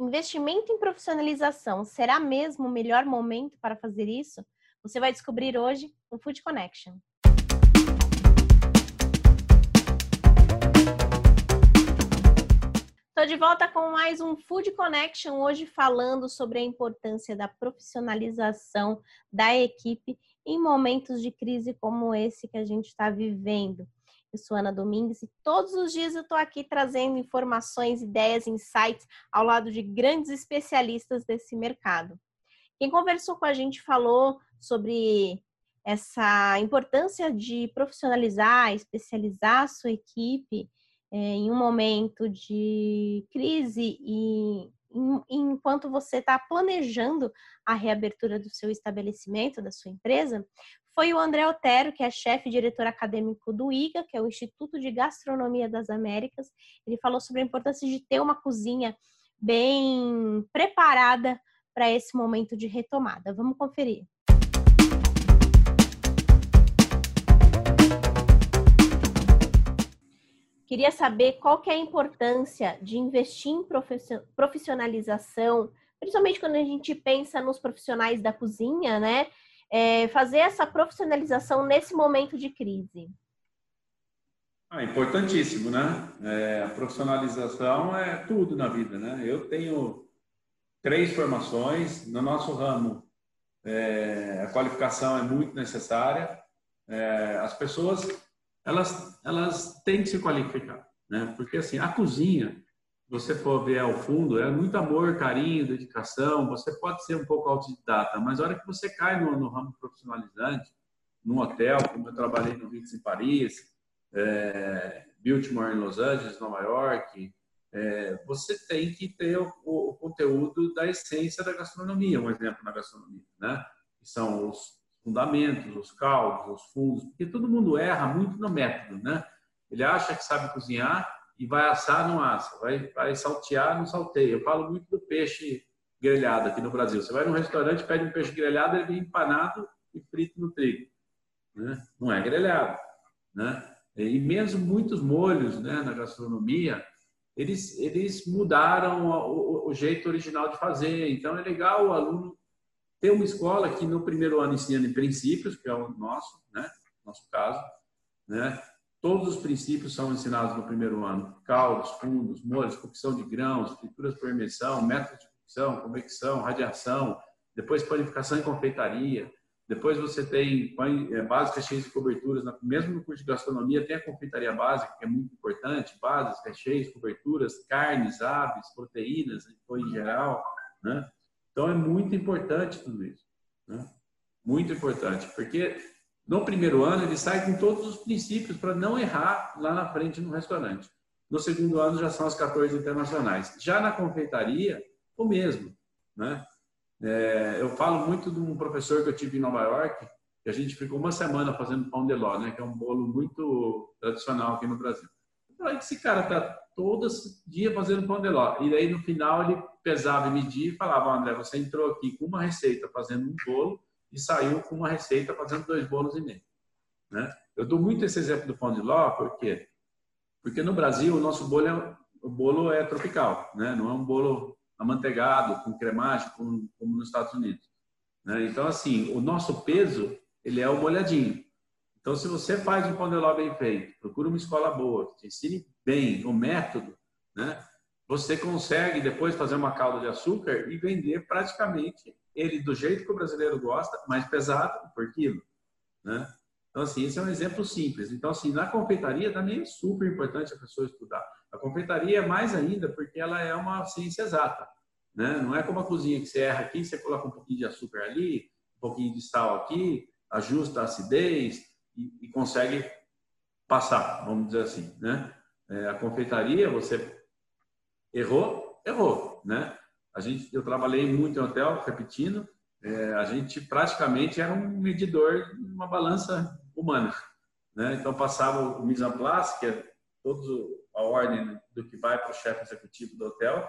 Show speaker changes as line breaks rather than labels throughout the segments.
Investimento em profissionalização será mesmo o melhor momento para fazer isso? Você vai descobrir hoje no Food Connection. Estou de volta com mais um Food Connection, hoje falando sobre a importância da profissionalização da equipe em momentos de crise como esse que a gente está vivendo. Eu sou Ana Domingues e todos os dias eu estou aqui trazendo informações, ideias, insights ao lado de grandes especialistas desse mercado. Quem conversou com a gente falou sobre essa importância de profissionalizar, especializar a sua equipe é, em um momento de crise e enquanto você está planejando a reabertura do seu estabelecimento, da sua empresa, foi o André Otero, que é chefe diretor acadêmico do IGA, que é o Instituto de Gastronomia das Américas. Ele falou sobre a importância de ter uma cozinha bem preparada para esse momento de retomada. Vamos conferir. Queria saber qual que é a importância de investir em profissionalização, principalmente quando a gente pensa nos profissionais da cozinha, né? é, fazer essa profissionalização nesse momento de crise?
Ah, importantíssimo, né? É, a profissionalização é tudo na vida, né? Eu tenho três formações no nosso ramo. É, a qualificação é muito necessária. É, as pessoas elas elas têm que se qualificar, né? Porque assim a cozinha você for ver ao fundo, é muito amor, carinho, dedicação. Você pode ser um pouco autodidata, mas a hora que você cai no, no ramo profissionalizante, num hotel, como eu trabalhei no Ritz em Paris, é, Biltmore em Los Angeles, Nova York, é, você tem que ter o, o, conteúdo da essência da gastronomia, um exemplo na gastronomia, né? São os fundamentos, os caldos, os fundos, porque todo mundo erra muito no método, né? Ele acha que sabe cozinhar, e vai assar, não assa, vai, vai saltear, não salteia. Eu falo muito do peixe grelhado aqui no Brasil. Você vai num restaurante, pede um peixe grelhado, ele vem empanado e frito no trigo. Né? Não é grelhado. Né? E mesmo muitos molhos né, na gastronomia, eles, eles mudaram o, o, jeito original de fazer. Então é legal o aluno ter uma escola que no primeiro ano ensina princípios, que é o nosso, né? nosso caso, né? Todos os princípios são ensinados no primeiro ano: caldos, fundos, molhos, cocção de grãos, frituras por imersão, métodos de cocção, convecção, radiação, depois panificação e confeitaria. Depois você tem é, bases, recheios e coberturas. Mesmo no curso de gastronomia tem a confeitaria básica, que é muito importante, bases, recheios, coberturas, carnes, aves, proteínas, em geral. Né? Então é muito importante tudo isso. Né? Muito importante, porque no primeiro ano, ele sai com todos os princípios para não errar lá na frente no restaurante. No segundo ano, já são as 14 internacionais. Já na confeitaria, o mesmo. Né? É, eu falo muito de um professor que eu tive em Nova York, que a gente ficou uma semana fazendo pão de ló, né? que é um bolo muito tradicional aqui no Brasil. Aí esse cara está todo dia fazendo pão de ló. E aí, no final, ele pesava e media e falava, André, você entrou aqui com uma receita fazendo um bolo e saiu com uma receita fazendo dois bolos e meio. Né? Eu dou muito esse exemplo do pão de ló, por quê? Porque no Brasil o nosso bolo é, o bolo é tropical, né? não é um bolo amanteigado, com cremagem, como, como nos Estados Unidos. Né? Então, assim, o nosso peso, ele é o molhadinho. Então, se você faz um pão de ló bem feito, procura uma escola boa, te ensine bem o método, né? você consegue depois fazer uma calda de açúcar e vender praticamente ele do jeito que o brasileiro gosta, mais pesado por quilo, né? Então, assim, esse é um exemplo simples. Então, assim, na confeitaria também é super importante a pessoa estudar. A confeitaria é mais ainda porque ela é uma ciência exata, né? Não é como a cozinha que você erra aqui, você coloca um pouquinho de açúcar ali, um pouquinho de sal aqui, ajusta a acidez e, e consegue passar, vamos dizer assim, né? É, a confeitaria, você errou, errou, né? A gente, eu trabalhei muito em hotel, repetindo, é, a gente praticamente era um medidor, uma balança humana. Né? Então, passava o mise en place, que é toda a ordem do que vai para o chefe executivo do hotel,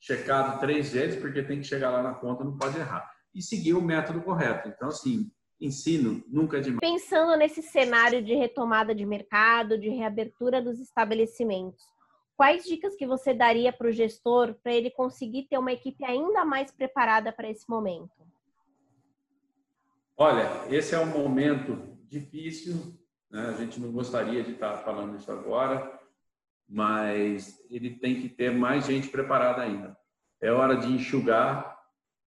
checado três vezes, porque tem que chegar lá na conta, não pode errar. E seguir o método correto. Então, assim, ensino nunca é demais.
Pensando nesse cenário de retomada de mercado, de reabertura dos estabelecimentos, quais dicas que você daria para o gestor para ele conseguir ter uma equipe ainda mais preparada para esse momento?
Olha, esse é um momento difícil, né? a gente não gostaria de estar falando isso agora, mas ele tem que ter mais gente preparada ainda. É hora de enxugar,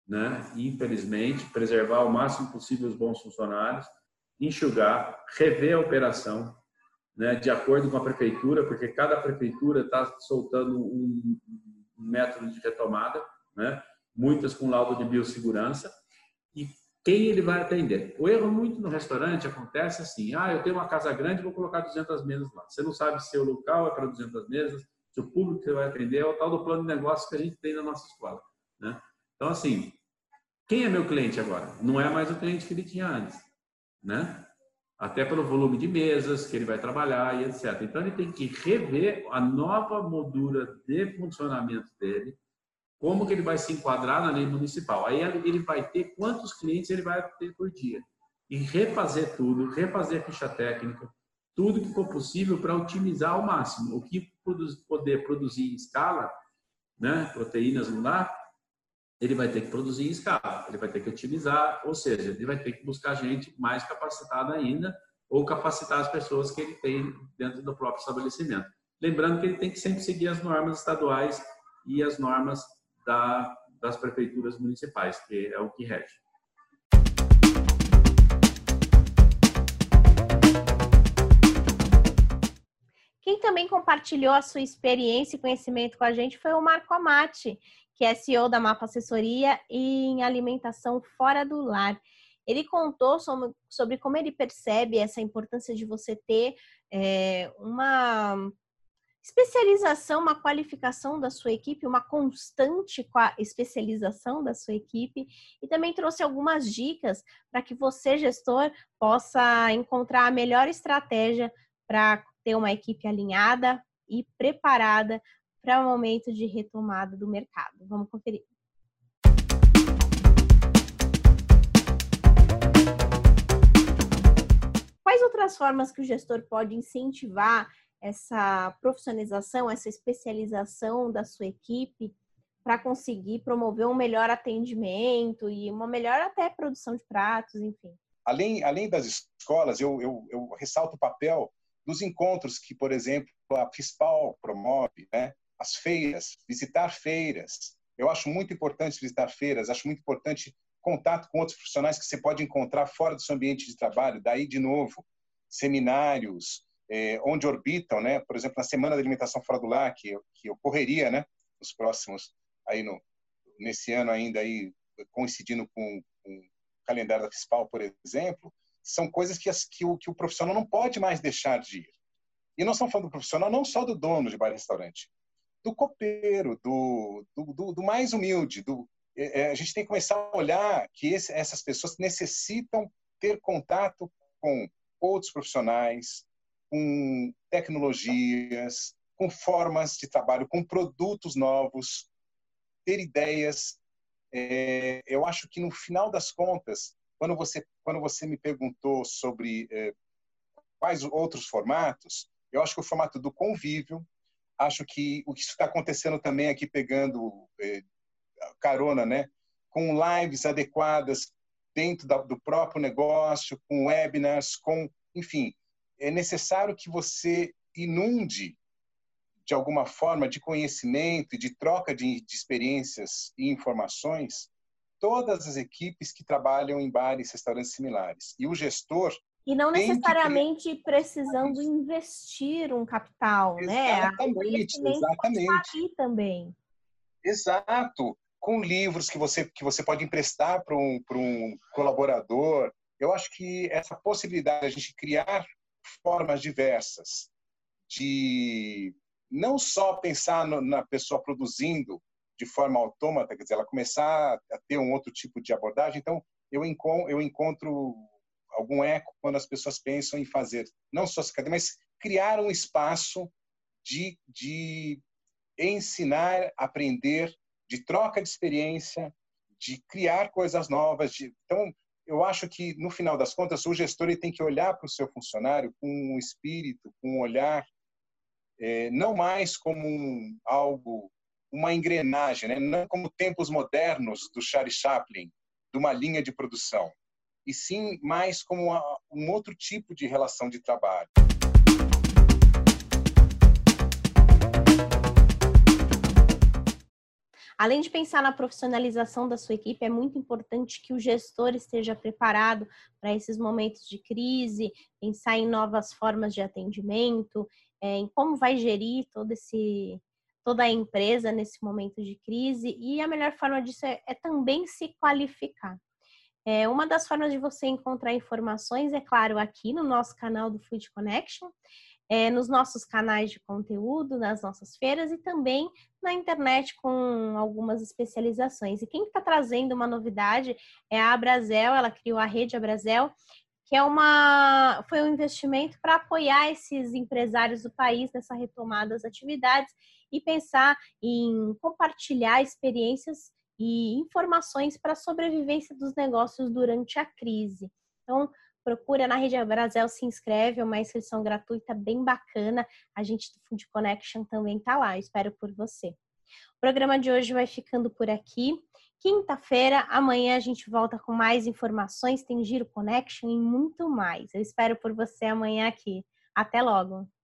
né? infelizmente, preservar o máximo possível os bons funcionários, enxugar, rever a operação, né, de acordo com a prefeitura, porque cada prefeitura está soltando um, método de retomada, né, muitas com laudo de biossegurança, e quem ele vai atender. O erro muito no restaurante acontece assim, ah, eu tenho uma casa grande, vou colocar 200 mesas lá. Você não sabe se o local é para 200 mesas, se o público que você vai atender é o tal do plano de negócio que a gente tem na nossa escola. Né? Então, assim, quem é meu cliente agora? Não é mais o cliente que ele tinha antes. Né? até pelo volume de mesas que ele vai trabalhar e etc. Então, ele tem que rever a nova moldura de funcionamento dele, como que ele vai se enquadrar na lei municipal. Aí ele vai ter quantos clientes ele vai ter por dia. E refazer tudo, refazer a ficha técnica, tudo que for possível para otimizar ao máximo. O que poder produzir em escala, né, proteínas não ele vai ter que produzir em escala, ele vai ter que otimizar, ou seja, ele vai ter que buscar gente mais capacitada ainda ou capacitar as pessoas que ele tem dentro do próprio estabelecimento. Lembrando que ele tem que sempre seguir as normas estaduais e as normas da, das prefeituras municipais, que é o que rege.
Quem também compartilhou a sua experiência e conhecimento com a gente foi o Marco Amati, que é CEO da Mapa Assessoria em Alimentação Fora do Lar. Ele contou sobre, sobre como ele percebe essa importância de você ter é, uma especialização, uma qualificação da sua equipe, uma constante especialização da sua equipe e também trouxe algumas dicas para que você, gestor, possa encontrar a melhor estratégia para ter uma equipe alinhada e preparada para o momento de retomada do mercado. Vamos conferir. Quais outras formas que o gestor pode incentivar essa profissionalização, essa especialização da sua equipe para conseguir promover um melhor atendimento e uma melhor até produção de pratos, enfim?
Além, além das escolas, eu, eu, eu ressalto o papel dos encontros que, por exemplo, a FISPAL promove, né? As feiras, visitar feiras. Eu acho muito importante visitar feiras, acho muito importante contato com outros profissionais que você pode encontrar fora do seu ambiente de trabalho. Daí, de novo, seminários, é, onde orbitam, né? Por exemplo, na Semana da Alimentação Fora do Lar, que, que ocorreria, né? Nos próximos, aí no, nesse ano ainda aí, coincidindo com, com o calendário da FISPAL, por exemplo, são coisas que, as, que, o, que o profissional não pode mais deixar de ir. E nós estamos falando do profissional não só do dono de bar e restaurante, do copeiro, do, do, do, do mais humilde. Do, é, é, a gente tem que começar a olhar que esse, essas pessoas necessitam ter contato com outros profissionais, com tecnologias, com formas de trabalho, com produtos novos, ter ideias. É, eu acho que no final das contas, quando você quando você me perguntou sobre é, quais outros formatos, eu acho que o formato do convívio, acho que o que está acontecendo também aqui pegando eh, carona, né, com lives adequadas dentro da, do próprio negócio, com webinars, com, enfim, é necessário que você inunde de alguma forma de conhecimento e de troca de, de experiências e informações todas as equipes que trabalham em bares e restaurantes similares. E o gestor
e não necessariamente precisando investir um capital,
exatamente,
né?
Exatamente,
também.
Exato. Com livros que você, que você pode emprestar para um, um colaborador. Eu acho que essa possibilidade de a gente criar formas diversas de não só pensar no, na pessoa produzindo de forma autômata, quer dizer, ela começar a ter um outro tipo de abordagem. Então, eu encontro, eu encontro algum eco quando as pessoas pensam em fazer não só essa cadeia, mas criar um espaço de, de ensinar, aprender, de troca de experiência, de criar coisas novas. De... Então, eu acho que, no final das contas, o gestor tem que olhar para o seu funcionário com um espírito, com um olhar é, não mais como um, algo, uma engrenagem, né? não como tempos modernos do Charlie Chaplin, de uma linha de produção, e sim mais como um outro tipo de relação de trabalho.
Além de pensar na profissionalização da sua equipe, é muito importante que o gestor esteja preparado para esses momentos de crise, pensar em novas formas de atendimento, é, em como vai gerir todo esse, toda a empresa nesse momento de crise. E a melhor forma disso é, é também se qualificar. É, uma das formas de você encontrar informações, é claro, aqui no nosso canal do Food Connection é, nos nossos canais de conteúdo, nas nossas feiras e também na internet com algumas especializações. E quem está trazendo uma novidade é a Abrazel, ela criou a rede Abrazel, que é uma foi um investimento para apoiar esses empresários do país nessa retomada das atividades e pensar em compartilhar experiências e informações para a sobrevivência dos negócios durante a crise. Então, procura na Rede Brasil, se inscreve, é uma inscrição gratuita bem bacana. A gente do Food Connection também tá lá, espero por você. O programa de hoje vai ficando por aqui. Quinta-feira, amanhã a gente volta com mais informações, tem Giro Connection e muito mais. Eu espero por você amanhã aqui. Até logo!